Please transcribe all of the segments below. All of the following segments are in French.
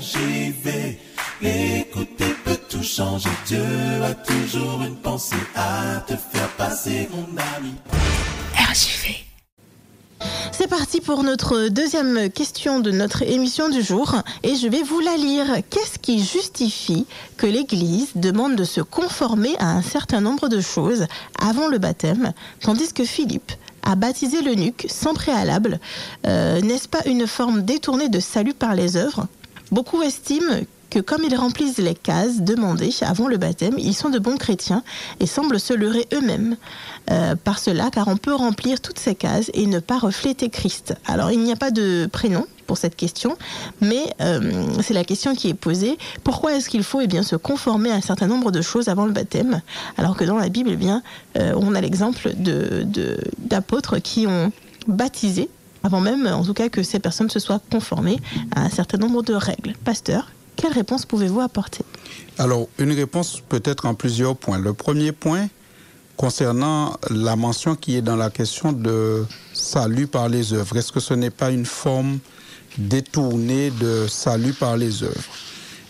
RJV. Écouter peut tout changer. Dieu a toujours une pensée à te faire passer, mon ami. RJV. C'est parti pour notre deuxième question de notre émission du jour et je vais vous la lire. Qu'est-ce qui justifie que l'Église demande de se conformer à un certain nombre de choses avant le baptême, tandis que Philippe a baptisé l'eunuque sans préalable? Euh, N'est-ce pas une forme détournée de salut par les œuvres? Beaucoup estiment que comme ils remplissent les cases demandées avant le baptême, ils sont de bons chrétiens et semblent se leurrer eux-mêmes euh, par cela, car on peut remplir toutes ces cases et ne pas refléter Christ. Alors il n'y a pas de prénom pour cette question, mais euh, c'est la question qui est posée. Pourquoi est-ce qu'il faut eh se conformer à un certain nombre de choses avant le baptême, alors que dans la Bible, eh bien, euh, on a l'exemple d'apôtres qui ont baptisé avant même, en tout cas, que ces personnes se soient conformées à un certain nombre de règles. Pasteur, quelle réponse pouvez-vous apporter? Alors, une réponse peut être en plusieurs points. Le premier point, concernant la mention qui est dans la question de salut par les œuvres, est-ce que ce n'est pas une forme détournée de salut par les œuvres?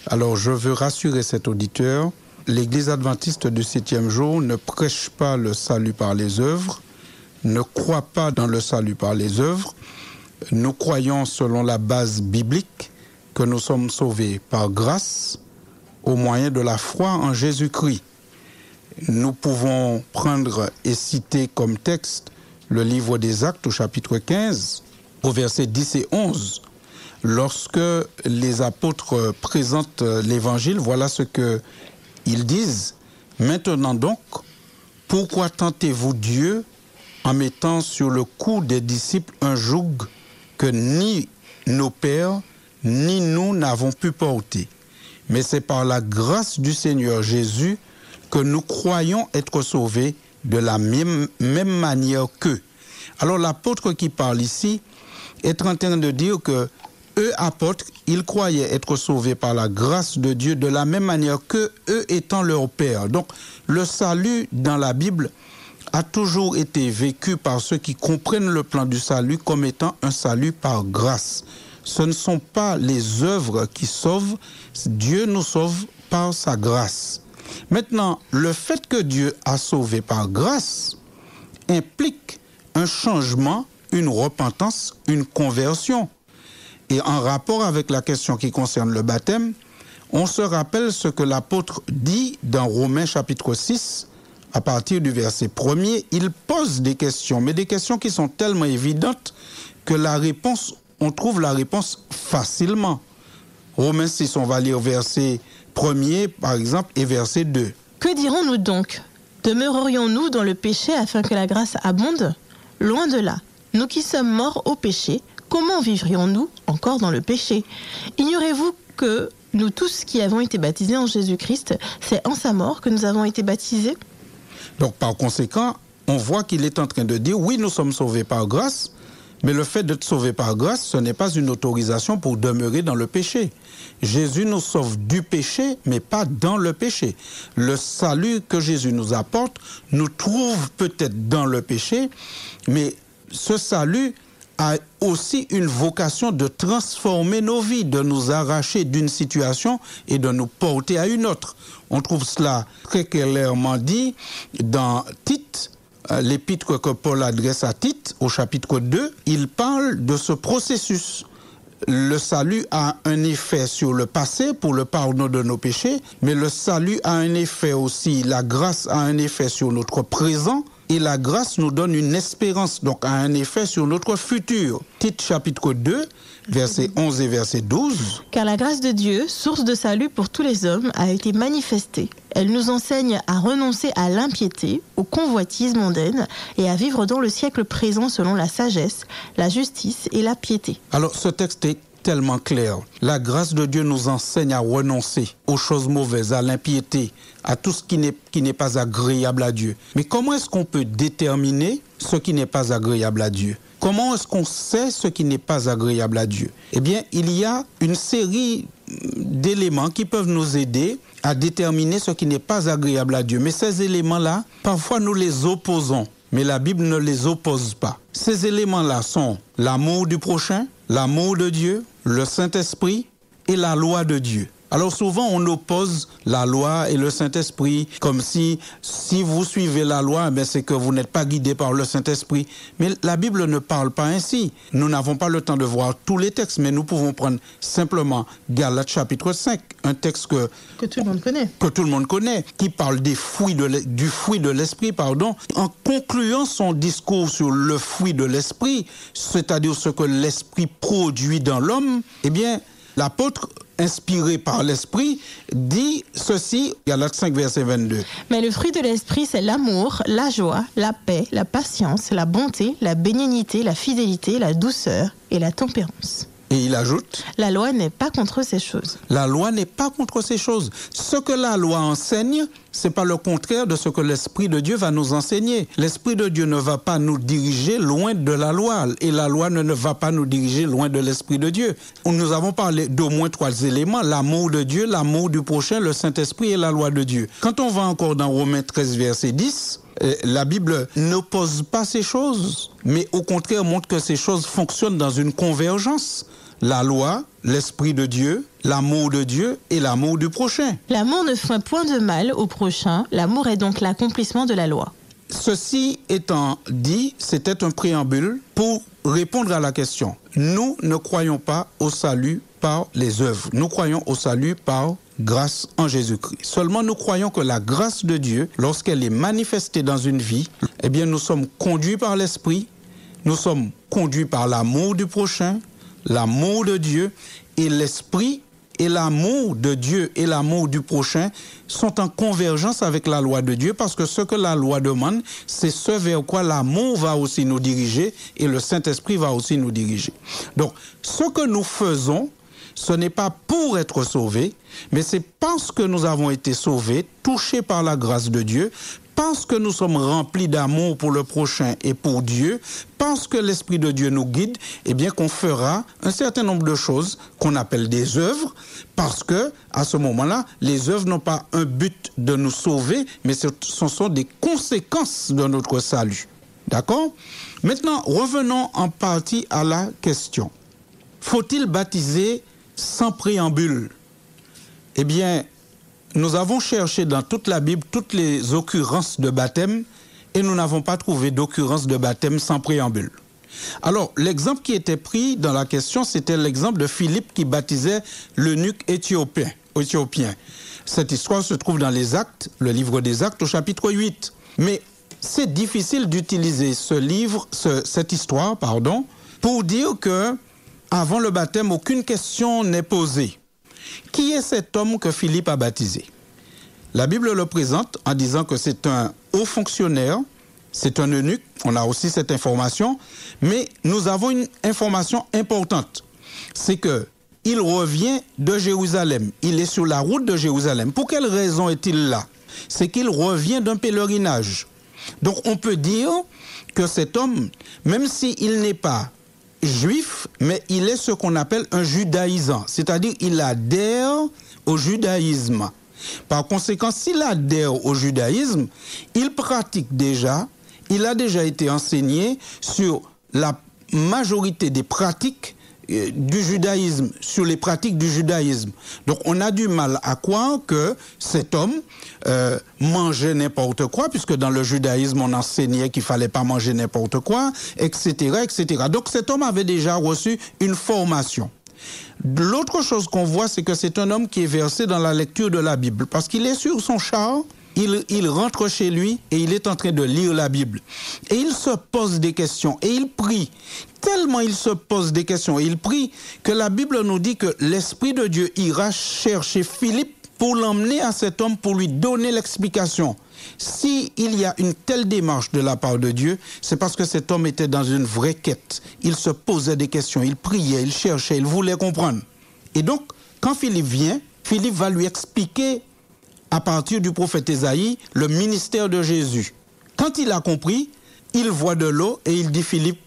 Alors, je veux rassurer cet auditeur, l'Église adventiste du septième jour ne prêche pas le salut par les œuvres, ne croit pas dans le salut par les œuvres. Nous croyons selon la base biblique que nous sommes sauvés par grâce au moyen de la foi en Jésus-Christ. Nous pouvons prendre et citer comme texte le livre des Actes au chapitre 15, au verset 10 et 11. Lorsque les apôtres présentent l'évangile, voilà ce que ils disent. Maintenant donc, pourquoi tentez-vous Dieu en mettant sur le cou des disciples un joug que ni nos pères ni nous n'avons pu porter. Mais c'est par la grâce du Seigneur Jésus que nous croyons être sauvés de la même, manière qu'eux. Alors l'apôtre qui parle ici est en train de dire que eux apôtres, ils croyaient être sauvés par la grâce de Dieu de la même manière que eux étant leur père. Donc le salut dans la Bible a toujours été vécu par ceux qui comprennent le plan du salut comme étant un salut par grâce ce ne sont pas les œuvres qui sauvent, Dieu nous sauve par sa grâce. Maintenant, le fait que Dieu a sauvé par grâce implique un changement, une repentance, une conversion. Et en rapport avec la question qui concerne le baptême, on se rappelle ce que l'apôtre dit dans Romains chapitre 6, à partir du verset 1er. Il pose des questions, mais des questions qui sont tellement évidentes que la réponse on trouve la réponse facilement. Romains 6, on va lire verset 1er, par exemple, et verset 2. Que dirons-nous donc? Demeurerions-nous dans le péché afin que la grâce abonde? Loin de là. Nous qui sommes morts au péché, comment vivrions-nous encore dans le péché? Ignorez-vous que nous tous qui avons été baptisés en Jésus-Christ, c'est en sa mort que nous avons été baptisés? Donc par conséquent, on voit qu'il est en train de dire, oui, nous sommes sauvés par grâce, mais le fait d'être sauvé par grâce, ce n'est pas une autorisation pour demeurer dans le péché. Jésus nous sauve du péché, mais pas dans le péché. Le salut que Jésus nous apporte nous trouve peut-être dans le péché, mais ce salut a aussi une vocation de transformer nos vies, de nous arracher d'une situation et de nous porter à une autre. On trouve cela très clairement dit dans Tite euh, l'épître que Paul adresse à Tite, au chapitre 2, il parle de ce processus. Le salut a un effet sur le passé pour le pardon de nos péchés, mais le salut a un effet aussi, la grâce a un effet sur notre présent et la grâce nous donne une espérance, donc a un effet sur notre futur. Tite chapitre 2, verset 11 et verset 12. Car la grâce de Dieu, source de salut pour tous les hommes, a été manifestée. Elle nous enseigne à renoncer à l'impiété, aux convoitises mondaines et à vivre dans le siècle présent selon la sagesse, la justice et la piété. Alors ce texte est tellement clair. La grâce de Dieu nous enseigne à renoncer aux choses mauvaises, à l'impiété, à tout ce qui n'est pas agréable à Dieu. Mais comment est-ce qu'on peut déterminer ce qui n'est pas agréable à Dieu? Comment est-ce qu'on sait ce qui n'est pas agréable à Dieu? Eh bien, il y a une série d'éléments qui peuvent nous aider à déterminer ce qui n'est pas agréable à Dieu. Mais ces éléments-là, parfois nous les opposons, mais la Bible ne les oppose pas. Ces éléments-là sont l'amour du prochain, l'amour de Dieu, le Saint-Esprit et la loi de Dieu. Alors souvent on oppose la loi et le Saint-Esprit comme si si vous suivez la loi, ben c'est que vous n'êtes pas guidé par le Saint-Esprit. Mais la Bible ne parle pas ainsi. Nous n'avons pas le temps de voir tous les textes, mais nous pouvons prendre simplement Galates chapitre 5, un texte que Que tout le monde connaît. que tout le monde connaît, qui parle des fruits de du fruit de l'esprit, pardon, en concluant son discours sur le fruit de l'esprit, c'est-à-dire ce que l'esprit produit dans l'homme, eh bien, l'apôtre, inspiré par l'esprit, dit ceci, Galates 5, verset 22. Mais le fruit de l'esprit, c'est l'amour, la joie, la paix, la patience, la bonté, la bénignité, la fidélité, la douceur et la tempérance. Et il ajoute, La loi n'est pas contre ces choses. la loi n'est pas contre ces choses. Ce que la loi enseigne, c'est pas le contraire de ce que l'Esprit de Dieu va nous enseigner. L'Esprit de Dieu ne va pas nous diriger loin de la loi et la loi ne, ne va pas nous diriger loin de l'Esprit de Dieu. Nous avons parlé d'au moins trois éléments, l'amour de Dieu, l'amour du prochain, le Saint-Esprit et la loi de Dieu. Quand on va encore dans Romains 13, verset 10, euh, la Bible n'oppose pas ces choses, mais au contraire montre que ces choses fonctionnent dans une convergence. La loi, l'Esprit de Dieu, l'amour de Dieu et l'amour du prochain. L'amour ne fait point de mal au prochain. L'amour est donc l'accomplissement de la loi. Ceci étant dit, c'était un préambule pour répondre à la question. Nous ne croyons pas au salut par les œuvres. Nous croyons au salut par grâce en Jésus-Christ. Seulement nous croyons que la grâce de Dieu, lorsqu'elle est manifestée dans une vie, eh bien nous sommes conduits par l'Esprit, nous sommes conduits par l'amour du prochain, l'amour de Dieu et l'Esprit et l'amour de Dieu et l'amour du prochain sont en convergence avec la loi de Dieu parce que ce que la loi demande, c'est ce vers quoi l'amour va aussi nous diriger et le Saint-Esprit va aussi nous diriger. Donc, ce que nous faisons, ce n'est pas pour être sauvés, mais c'est parce que nous avons été sauvés, touchés par la grâce de Dieu, parce que nous sommes remplis d'amour pour le prochain et pour Dieu, parce que l'Esprit de Dieu nous guide, eh bien qu'on fera un certain nombre de choses qu'on appelle des œuvres, parce que à ce moment-là, les œuvres n'ont pas un but de nous sauver, mais ce sont des conséquences de notre salut. D'accord? Maintenant, revenons en partie à la question. Faut-il baptiser sans préambule Eh bien, nous avons cherché dans toute la Bible toutes les occurrences de baptême et nous n'avons pas trouvé d'occurrence de baptême sans préambule. Alors, l'exemple qui était pris dans la question, c'était l'exemple de Philippe qui baptisait l'eunuque éthiopien. éthiopien. Cette histoire se trouve dans les Actes, le livre des Actes au chapitre 8. Mais c'est difficile d'utiliser ce livre, ce- cette histoire, pardon, pour dire que avant le baptême, aucune question n'est posée. Qui est cet homme que Philippe a baptisé? La Bible le présente en disant que c'est un haut fonctionnaire, c'est un eunuque, on a aussi cette information, mais nous avons une information importante. C'est que il revient de Jérusalem, il est sur la route de Jérusalem. Pour quelle raison est-il là? C'est qu'il revient d'un pèlerinage. Donc on peut dire que cet homme, même s'il n'est pas juif, mais il est ce qu'on appelle un judaïsant, c'est-à-dire il adhère au judaïsme. Par conséquent, s'il adhère au judaïsme, il pratique déjà, il a déjà été enseigné sur la majorité des pratiques du judaïsme, sur les pratiques du judaïsme. Donc on a du mal à croire que cet homme euh, mangeait n'importe quoi, puisque dans le judaïsme on enseignait qu'il fallait pas manger n'importe quoi, etc., etc. Donc cet homme avait déjà reçu une formation. L'autre chose qu'on voit, c'est que c'est un homme qui est versé dans la lecture de la Bible, parce qu'il est sur son char, il, rentre chez lui et il est en train de lire la Bible. Et il se pose des questions et il prie. Tellement il se pose des questions et il prie que la Bible nous dit que l'Esprit de Dieu ira chercher Philippe pour l'emmener à cet homme, pour lui donner l'explication. Si il y a une telle démarche de la part de Dieu, c'est parce que cet homme était dans une vraie quête. Il se posait des questions, il priait, il cherchait, il voulait comprendre. Et donc, quand Philippe vient, Philippe va lui expliquer à partir du prophète Ésaïe le ministère de Jésus. Quand il a compris, il voit de l'eau et il dit Philippe,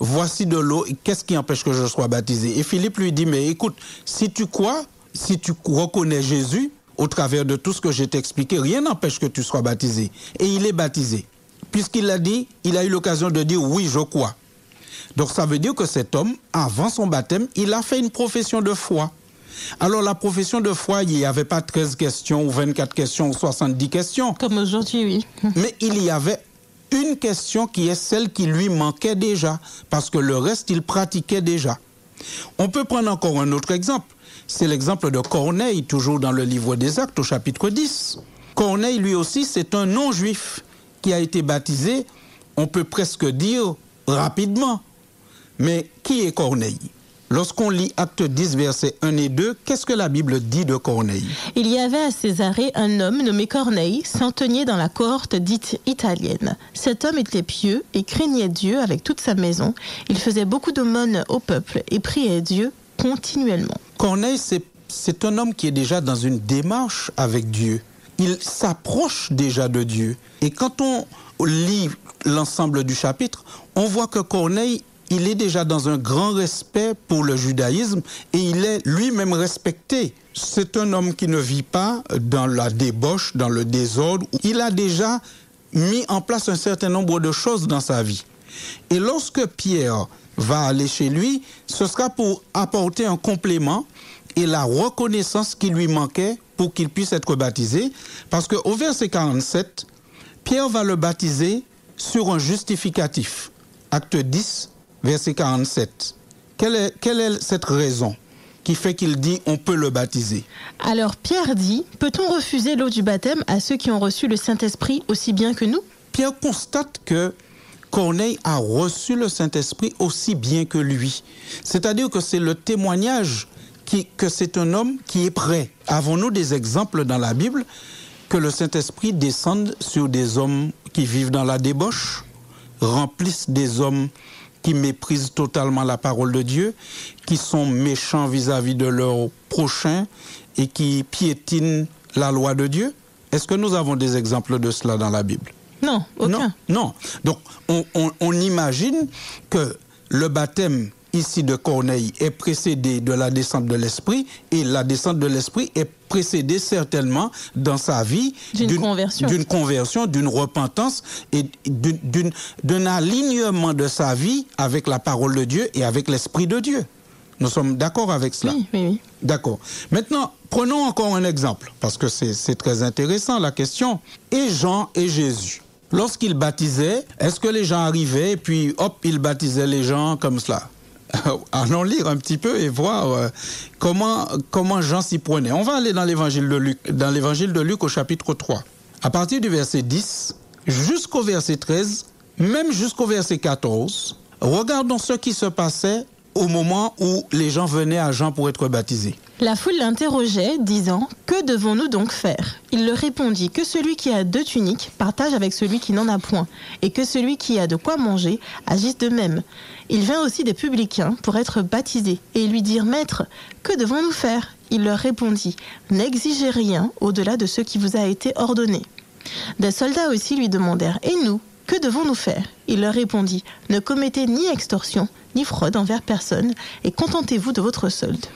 voici de l'eau, qu'est-ce qui empêche que je sois baptisé? Et Philippe lui dit, mais écoute, si tu crois, si tu reconnais Jésus, au travers de tout ce que j'ai expliqué, rien n'empêche que tu sois baptisé. Et il est baptisé. Puisqu'il a dit, il a eu l'occasion de dire oui, je crois. Donc ça veut dire que cet homme, avant son baptême, il a fait une profession de foi. Alors la profession de foi, il n'y avait pas 13 questions ou 24 questions ou 70 questions. Comme aujourd'hui, oui. Mais il y avait une question qui est celle qui lui manquait déjà, parce que le reste, il pratiquait déjà. On peut prendre encore un autre exemple. C'est l'exemple de Corneille, toujours dans le livre des Actes au chapitre 10. Corneille, lui aussi, c'est un non-juif qui a été baptisé, on peut presque dire, rapidement. Mais qui est Corneille? Lorsqu'on lit Acte 10, versets 1 et 2, qu'est-ce que la Bible dit de Corneille? Il y avait à Césarée un homme nommé Corneille, centenier dans la cohorte dite italienne. Cet homme était pieux et craignait Dieu avec toute sa maison. Il faisait beaucoup d'aumônes au peuple et priait Dieu continuellement. Corneille, c'est un homme qui est déjà dans une démarche avec Dieu. Il s'approche déjà de Dieu. Et quand on lit l'ensemble du chapitre, on voit que Corneille il est déjà dans un grand respect pour le judaïsme et il est lui-même respecté. C'est un homme qui ne vit pas dans la débauche, dans le désordre. Il a déjà mis en place un certain nombre de choses dans sa vie. Et lorsque Pierre va aller chez lui, ce sera pour apporter un complément et la reconnaissance qui lui manquait pour qu'il puisse être baptisé. Parce qu'au verset 47, Pierre va le baptiser sur un justificatif. Acte 10, verset 47. Quelle est, quelle est cette raison qui fait qu'il dit on peut le baptiser? Alors Pierre dit, peut-on refuser l'eau du baptême à ceux qui ont reçu le Saint-Esprit aussi bien que nous? Pierre constate que Corneille a reçu le Saint-Esprit aussi bien que lui. C'est-à-dire que c'est le témoignage qui, que c'est un homme qui est prêt. Avons-nous des exemples dans la Bible que le Saint-Esprit descende sur des hommes qui vivent dans la débauche, remplissent des hommes qui méprisent totalement la parole de Dieu, qui sont méchants vis-à-vis de leurs prochains et qui piétinent la loi de Dieu. Est-ce que nous avons des exemples de cela dans la Bible? Non, aucun. Non, Donc, on, on imagine que le baptême ici de Corneille est précédé de la descente de l'esprit et la descente de l'esprit est précédée certainement dans sa vie d'une conversion, d'une conversion, d'une repentance et d'un alignement de sa vie avec la parole de Dieu et avec l'esprit de Dieu. Nous sommes d'accord avec cela? Oui, oui, oui. D'accord. Maintenant, prenons encore un exemple, parce que c'est très intéressant la question. Et Jean et Jésus. Lorsqu'ils baptisaient, est-ce que les gens arrivaient et puis hop, ils baptisaient les gens comme cela? allons lire un petit peu et voir euh, comment, Jean s'y prenait. On va aller dans l'évangile de Luc, dans l'évangile de Luc au chapitre 3. À partir du verset 10 jusqu'au verset 13, même jusqu'au verset 14, regardons ce qui se passait au moment où les gens venaient à Jean pour être baptisés. La foule l'interrogeait, disant Que devons-nous donc faire? Il leur répondit Que celui qui a deux tuniques partage avec celui qui n'en a point, et que celui qui a de quoi manger agisse de même. Il vint aussi des publicains pour être baptisés, et lui dirent Maître, que devons-nous faire? Il leur répondit N'exigez rien au-delà de ce qui vous a été ordonné. Des soldats aussi lui demandèrent Et nous que devons-nous faire? Il leur répondit Ne commettez ni extorsion, ni fraude envers personne, et contentez-vous de votre solde.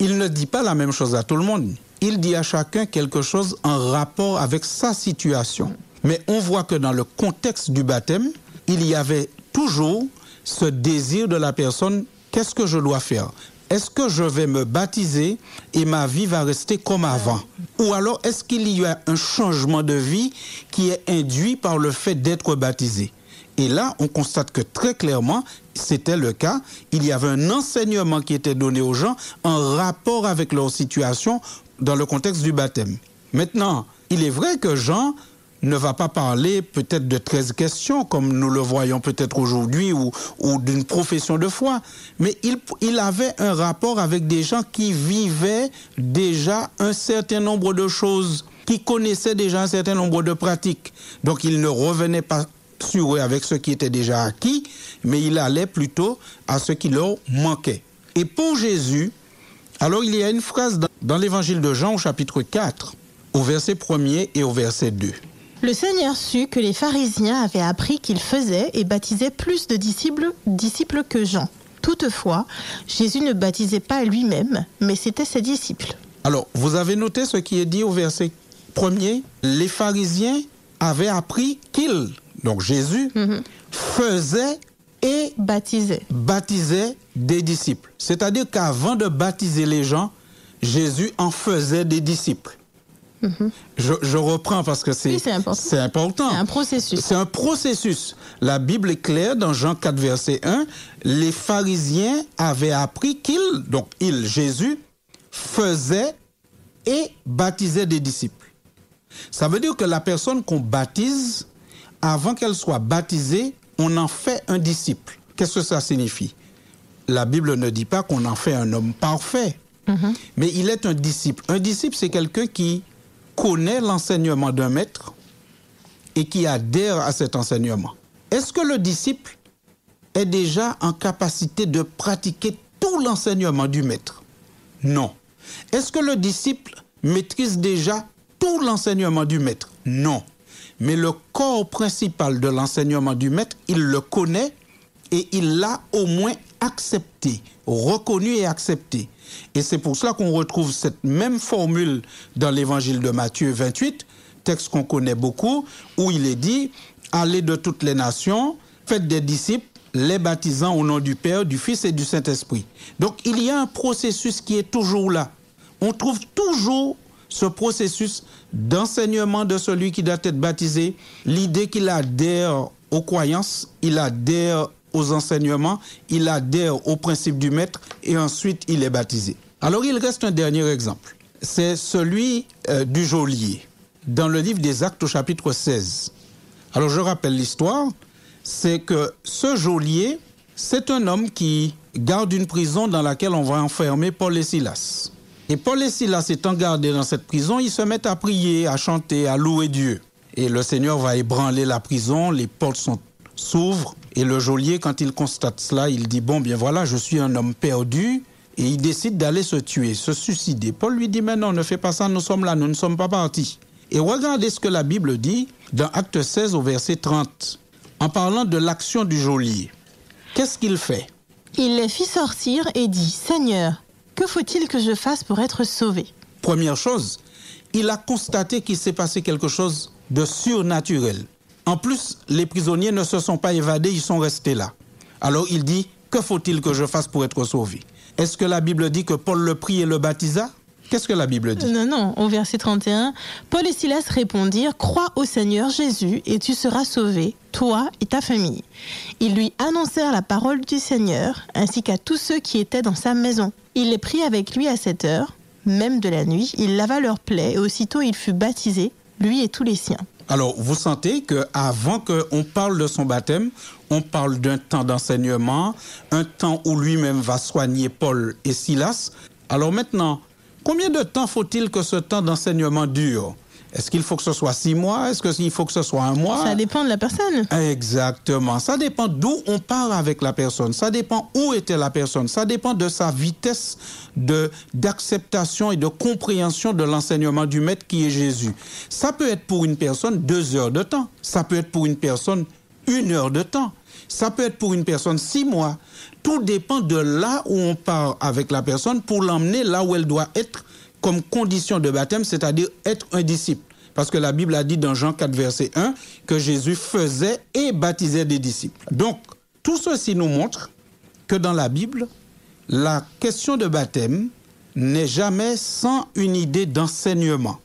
Il ne dit pas la même chose à tout le monde. Il dit à chacun quelque chose en rapport avec sa situation. Mais on voit que dans le contexte du baptême, il y avait toujours ce désir de la personne, qu'est-ce que je dois faire? Est-ce que je vais me baptiser et ma vie va rester comme avant? Ou alors est-ce qu'il y a un changement de vie qui est induit par le fait d'être baptisé? Et là, on constate que très clairement, c'était le cas. Il y avait un enseignement qui était donné aux gens en rapport avec leur situation dans le contexte du baptême. Maintenant, il est vrai que Jean ne va pas parler peut-être de 13 questions comme nous le voyons peut-être aujourd'hui ou, d'une profession de foi, mais il, il avait un rapport avec des gens qui vivaient déjà un certain nombre de choses, qui connaissaient déjà un certain nombre de pratiques. Donc il ne revenait pas avec ce qui était déjà acquis, mais il allait plutôt à ce qui leur manquait. Et pour Jésus, alors il y a une phrase dans l'évangile de Jean au chapitre 4, au verset 1er et au verset 2. Le Seigneur sut que les pharisiens avaient appris qu'il faisait et baptisait plus de disciples, disciples que Jean. Toutefois, Jésus ne baptisait pas lui-même, mais c'était ses disciples. Alors, vous avez noté ce qui est dit au verset premier? Les pharisiens avaient appris qu'il, donc Jésus, mhm. faisait et Baptisé. baptisait des disciples. C'est-à-dire qu'avant de baptiser les gens, Jésus en faisait des disciples. je, je reprends parce que c'est Oui, c'est important. c'est important. C'est un processus. C'est un processus. La Bible est claire dans Jean 4, verset 1. Les pharisiens avaient appris qu'il, donc il, Jésus, faisait et baptisait des disciples. Ça veut dire que la personne qu'on baptise, avant qu'elle soit baptisée, on en fait un disciple. Qu'est-ce que ça signifie? La Bible ne dit pas qu'on en fait un homme parfait, mais il est un disciple. Un disciple, c'est quelqu'un qui connaît l'enseignement d'un maître et qui adhère à cet enseignement. Est-ce que le disciple est déjà en capacité de pratiquer tout l'enseignement du maître? Non. Est-ce que le disciple maîtrise déjà tout l'enseignement du maître? Non. Mais le corps principal de l'enseignement du maître, il le connaît et il l'a au moins accepté, reconnu et accepté. Et c'est pour cela qu'on retrouve cette même formule dans l'évangile de Matthieu 28, texte qu'on connaît beaucoup, où il est dit, allez de toutes les nations, faites des disciples, les baptisant au nom du Père, du Fils et du Saint-Esprit. Donc il y a un processus qui est toujours là. On trouve toujours ce processus d'enseignement de celui qui doit être baptisé, l'idée qu'il adhère aux croyances, il adhère aux enseignements, il adhère aux principes du maître et ensuite il est baptisé. Alors il reste un dernier exemple. C'est celui euh, du geôlier dans le livre des Actes au chapitre 16. Alors je rappelle l'histoire, c'est que ce geôlier, c'est un homme qui garde une prison dans laquelle on va enfermer Paul et Silas. Et Paul et Silas étant gardés dans cette prison, ils se mettent à prier, à chanter, à louer Dieu. Et le Seigneur va ébranler la prison, les portes s'ouvrent, et le geôlier, quand il constate cela, il dit, bon, bien voilà, je suis un homme perdu, et il décide d'aller se tuer, se suicider. Paul lui dit, mais non, ne fais pas ça, nous sommes là, nous ne sommes pas partis. Et regardez ce que la Bible dit dans Acte 16 au verset 30, en parlant de l'action du geôlier. Qu'est-ce qu'il fait? Il les fit sortir et dit Seigneur, que faut-il que je fasse pour être sauvé? Première chose, il a constaté qu'il s'est passé quelque chose de surnaturel. En plus, les prisonniers ne se sont pas évadés, ils sont restés là. Alors il dit, que faut-il que je fasse pour être sauvé? Est-ce que la Bible dit que Paul le prie et le baptisa? Qu'est-ce que la Bible dit? Non, non, au verset 31, Paul et Silas répondirent Crois au Seigneur Jésus et tu seras sauvé, toi et ta famille. Ils lui annoncèrent la parole du Seigneur ainsi qu'à tous ceux qui étaient dans sa maison. Il les prit avec lui à cette heure, même de la nuit. Il lava leurs plaies et aussitôt il fut baptisé, lui et tous les siens. Alors, vous sentez que avant qu'on parle de son baptême, on parle d'un temps d'enseignement, un temps où lui-même va soigner Paul et Silas. Alors maintenant, combien de temps faut-il que ce temps d'enseignement dure? Est-ce qu'il faut que ce soit six mois? Est-ce qu'il faut que ce soit un mois? Ça dépend de la personne. Exactement. Ça dépend d'où on part avec la personne. Ça dépend où était la personne. Ça dépend de sa vitesse de d'acceptation et de compréhension de l'enseignement du maître qui est Jésus. Ça peut être pour une personne deux heures de temps. Ça peut être pour une personne une heure de temps. Ça peut être pour une personne six mois. Tout dépend de là où on part avec la personne pour l'emmener là où elle doit être comme condition de baptême, c'est-à-dire être un disciple. Parce que la Bible a dit dans Jean 4, verset 1, que Jésus faisait et baptisait des disciples. Donc, tout ceci nous montre que dans la Bible, la question de baptême n'est jamais sans une idée d'enseignement,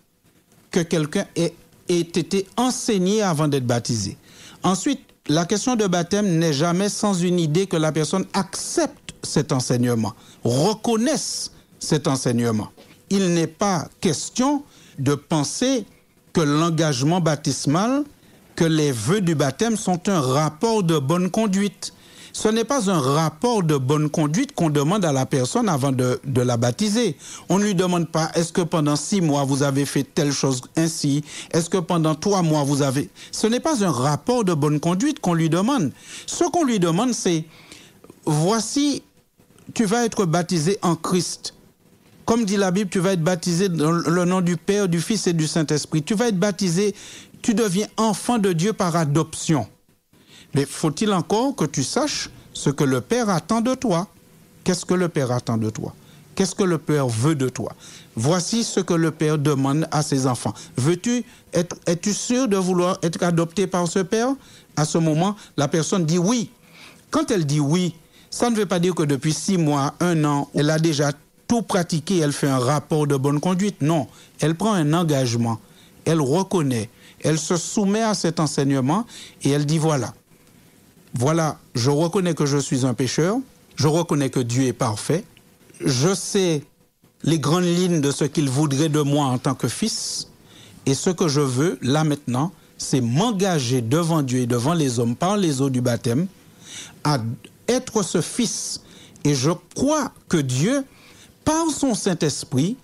que quelqu'un ait, été enseigné avant d'être baptisé. Ensuite, la question de baptême n'est jamais sans une idée que la personne accepte cet enseignement, reconnaisse cet enseignement. Il n'est pas question de penser que l'engagement baptismal, que les vœux du baptême sont un rapport de bonne conduite. Ce n'est pas un rapport de bonne conduite qu'on demande à la personne avant de, de la baptiser. On ne lui demande pas est-ce que pendant six mois vous avez fait telle chose ainsi? Est-ce que pendant trois mois vous avez... Ce n'est pas un rapport de bonne conduite qu'on lui demande. Ce qu'on lui demande, c'est voici, tu vas être baptisé en Christ. Comme dit la Bible, tu vas être baptisé dans le nom du Père, du Fils et du Saint-Esprit. Tu vas être baptisé, tu deviens enfant de Dieu par adoption. Mais faut-il encore que tu saches ce que le Père attend de toi? Qu'est-ce que le Père attend de toi? Qu'est-ce que le Père veut de toi? Voici ce que le Père demande à ses enfants. Veux-tu être, es-tu sûr de vouloir être adopté par ce Père? À ce moment, la personne dit oui. Quand elle dit oui, ça ne veut pas dire que depuis six mois, un an, elle a déjà tout pratiqué, elle fait un rapport de bonne conduite. Non, elle prend un engagement, elle reconnaît, elle se soumet à cet enseignement et elle dit voilà, voilà, je reconnais que je suis un pécheur, je reconnais que Dieu est parfait, je sais les grandes lignes de ce qu'il voudrait de moi en tant que fils, et ce que je veux, là maintenant, c'est m'engager devant Dieu et devant les hommes par les eaux du baptême à être ce fils. Et je crois que Dieu, par son Saint-Esprit,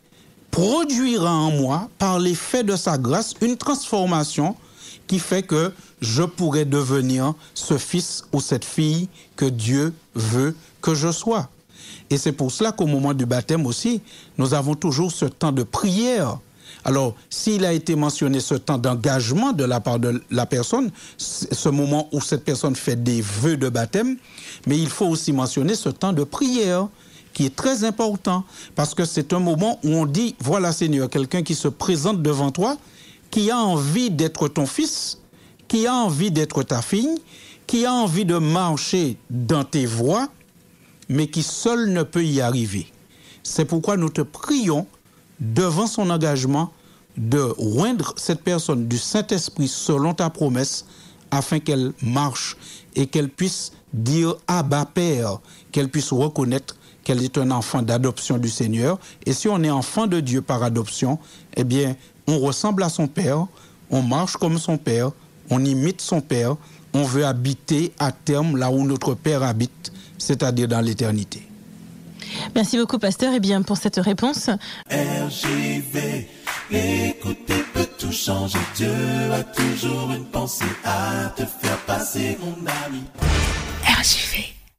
produira en moi, par l'effet de sa grâce, une transformation qui fait que je pourrai devenir ce fils ou cette fille que Dieu veut que je sois. Et c'est pour cela qu'au moment du baptême aussi, nous avons toujours ce temps de prière. Alors, s'il a été mentionné ce temps d'engagement de la part de la personne, ce moment où cette personne fait des vœux de baptême, mais il faut aussi mentionner ce temps de prière est très important parce que c'est un moment où on dit, voilà Seigneur, quelqu'un qui se présente devant toi, qui a envie d'être ton fils, qui a envie d'être ta fille, qui a envie de marcher dans tes voies, mais qui seul ne peut y arriver. C'est pourquoi nous te prions devant son engagement de roindre cette personne du Saint-Esprit selon ta promesse afin qu'elle marche et qu'elle puisse dire Abba Père, qu'elle puisse reconnaître qu'elle est un enfant d'adoption du Seigneur. Et si on est enfant de Dieu par adoption, eh bien, on ressemble à son Père, on marche comme son Père, on imite son Père, on veut habiter à terme là où notre Père habite, c'est-à-dire dans l'éternité. Merci beaucoup, pasteur, et bien pour cette réponse. RJV, écouter peut tout changer. Dieu a toujours une pensée à te faire passer, mon ami.